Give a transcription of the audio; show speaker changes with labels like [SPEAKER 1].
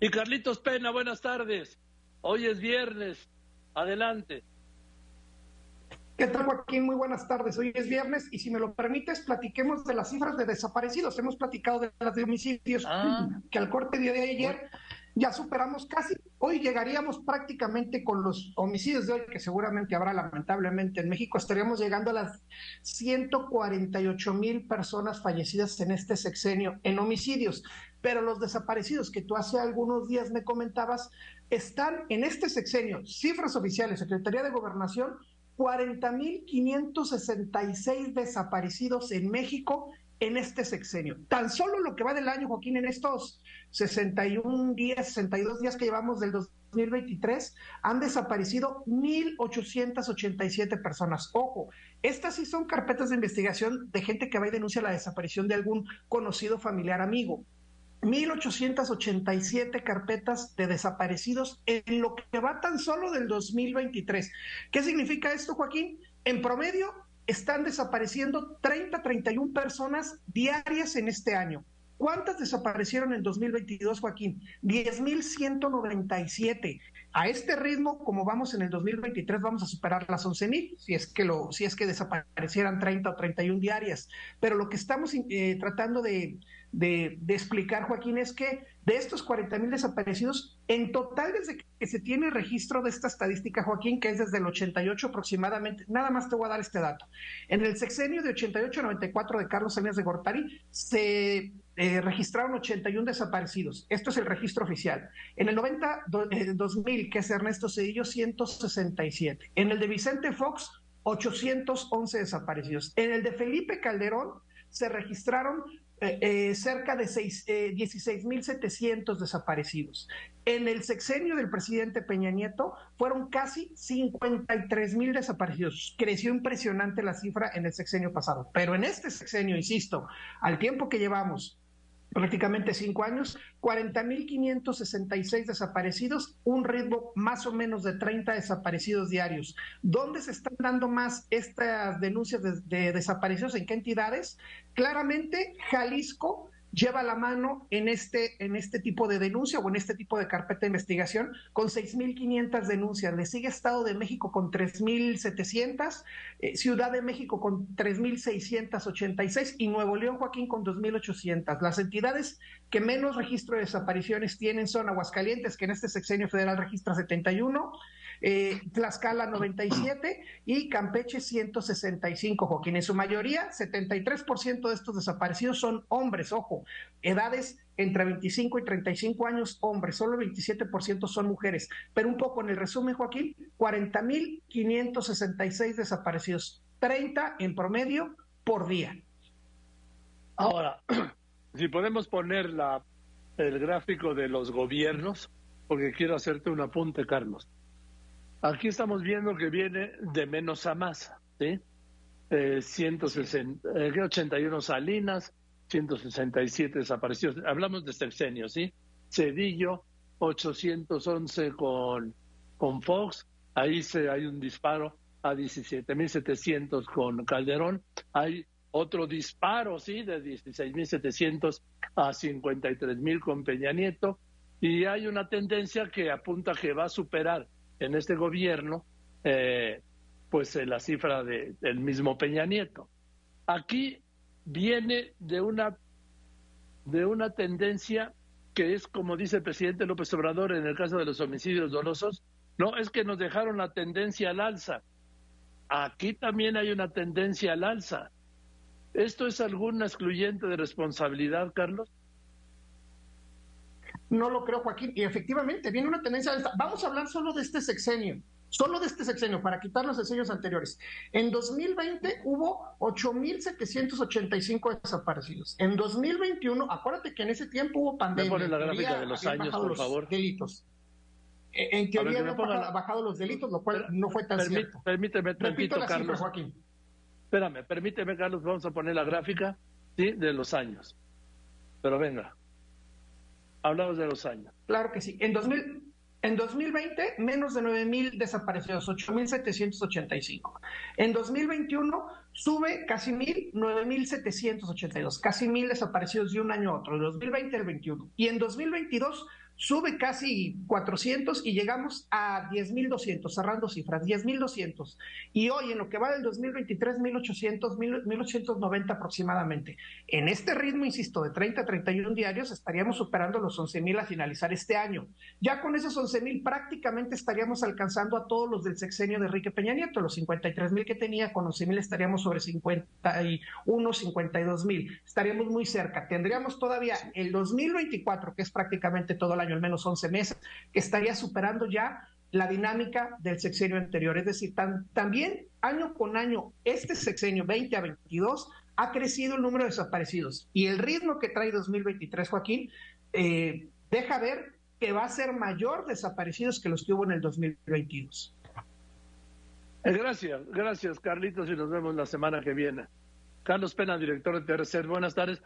[SPEAKER 1] Y Carlitos Pena, buenas tardes. Hoy es viernes. Adelante.
[SPEAKER 2] ¿Qué tal, Joaquín? Muy buenas tardes. Hoy es viernes y si me lo permites, platiquemos de las cifras de desaparecidos. Hemos platicado de las de homicidios ah. que al corte de ayer ya superamos casi, hoy llegaríamos prácticamente con los homicidios de hoy, que seguramente habrá lamentablemente en México, estaríamos llegando a las 148 mil personas fallecidas en este sexenio en homicidios, pero los desaparecidos que tú hace algunos días me comentabas, están en este sexenio, cifras oficiales, Secretaría de Gobernación, 40.566 desaparecidos en México en este sexenio. Tan solo lo que va del año, Joaquín, en estos 61 días, 62 días que llevamos del 2023, han desaparecido 1.887 personas. Ojo, estas sí son carpetas de investigación de gente que va y denuncia la desaparición de algún conocido familiar amigo. 1.887 carpetas de desaparecidos en lo que va tan solo del 2023. ¿Qué significa esto, Joaquín? En promedio, están desapareciendo 30, 31 personas diarias en este año. ¿Cuántas desaparecieron en 2022, Joaquín? 10.197. A este ritmo, como vamos en el 2023, vamos a superar las 11.000, si es que lo, si es que desaparecieran 30 o 31 diarias. Pero lo que estamos eh, tratando de, explicar, Joaquín, es que de estos 40 mil desaparecidos, en total desde que se tiene registro de esta estadística, Joaquín, que es desde el 88 aproximadamente, nada más te voy a dar este dato. En el sexenio de 88 94 de Carlos Salinas de Gortari se eh, registraron 81 desaparecidos. Esto es el registro oficial. En el 90, 2000, eh, que es Ernesto Cedillo, 167. En el de Vicente Fox, 811 desaparecidos. En el de Felipe Calderón se registraron eh, eh, cerca de eh, 16.700 desaparecidos. En el sexenio del presidente Peña Nieto fueron casi 53.000 desaparecidos. Creció impresionante la cifra en el sexenio pasado. Pero en este sexenio, insisto, al tiempo que llevamos prácticamente cinco años, 40.566 desaparecidos, un ritmo más o menos de 30 desaparecidos diarios. ¿Dónde se están dando más estas denuncias de, de desapariciones? ¿En qué entidades? Claramente, Jalisco lleva la mano en este, en este tipo de denuncia o en este tipo de carpeta de investigación con 6.500 denuncias. Le sigue Estado de México con 3.700, eh, Ciudad de México con 3.686 y Nuevo León, Joaquín, con 2.800. Las entidades que menos registro de desapariciones tienen son Aguascalientes, que en este sexenio federal registra 71, eh, Tlaxcala 97 y Campeche 165, Joaquín. En su mayoría, 73% de estos desaparecidos son hombres, ojo, edades entre 25 y 35 años hombres, solo el 27% son mujeres. Pero un poco en el resumen, Joaquín, 40.566 desaparecidos, 30 en promedio por día.
[SPEAKER 1] Ahora, si podemos poner la, el gráfico de los gobiernos, porque quiero hacerte un apunte, Carlos. Aquí estamos viendo que viene de menos a más, ¿sí? Eh, 160, 81 Salinas, 167 desaparecidos. Hablamos de sexenio, ¿sí? Cedillo, 811 con, con Fox. Ahí se, hay un disparo a 17.700 con Calderón. Hay otro disparo, ¿sí? De 16.700 a 53.000 con Peña Nieto. Y hay una tendencia que apunta que va a superar en este gobierno, eh, pues eh, la cifra de, del mismo Peña Nieto. Aquí viene de una, de una tendencia que es, como dice el presidente López Obrador en el caso de los homicidios dolosos, no, es que nos dejaron la tendencia al alza. Aquí también hay una tendencia al alza. ¿Esto es alguna excluyente de responsabilidad, Carlos?
[SPEAKER 2] No lo creo, Joaquín. Y efectivamente, viene una tendencia alta. Vamos a hablar solo de este sexenio, solo de este sexenio, para quitar los sexenios anteriores. En 2020 hubo 8.785 desaparecidos. En 2021, acuérdate que en ese tiempo hubo pandemia.
[SPEAKER 1] Me la gráfica de los años, por favor.
[SPEAKER 2] Delitos. E, en teoría no han bajado los delitos, lo cual no fue tan cierto.
[SPEAKER 1] Permíteme tantito, Carlos.
[SPEAKER 2] Joaquín.
[SPEAKER 1] Espérame, permíteme, Carlos, vamos a poner la gráfica ¿sí? de los años. Pero venga. Hablamos de los años.
[SPEAKER 2] Claro que sí. En, 2000, en 2020, menos de 9.000 desaparecidos, 8.785. En 2021, sube casi 1.000, 9.782. Casi 1.000 desaparecidos de un año a otro, de 2020 al 21. Y en 2022, sube casi 400 y llegamos a 10.200, cerrando cifras, 10.200. Y hoy, en lo que va del 2023, 1.800, 1.890 aproximadamente. En este ritmo, insisto, de 30 a 31 diarios, estaríamos superando los 11.000 a finalizar este año. Ya con esos 11.000 prácticamente estaríamos alcanzando a todos los del sexenio de Enrique Peña Nieto, los 53.000 que tenía, con 11.000 estaríamos sobre 51, 52.000. Estaríamos muy cerca. Tendríamos todavía el 2024, que es prácticamente todo el año, al menos 11 meses, que estaría superando ya la dinámica del sexenio anterior. Es decir, también año con año, este sexenio 20 a 22 ha crecido el número de desaparecidos y el ritmo que trae 2023, Joaquín, eh, deja ver que va a ser mayor desaparecidos que los que hubo en el 2022.
[SPEAKER 1] Eh, gracias, gracias Carlitos y nos vemos la semana que viene. Carlos Pena, director de Tercer, buenas tardes.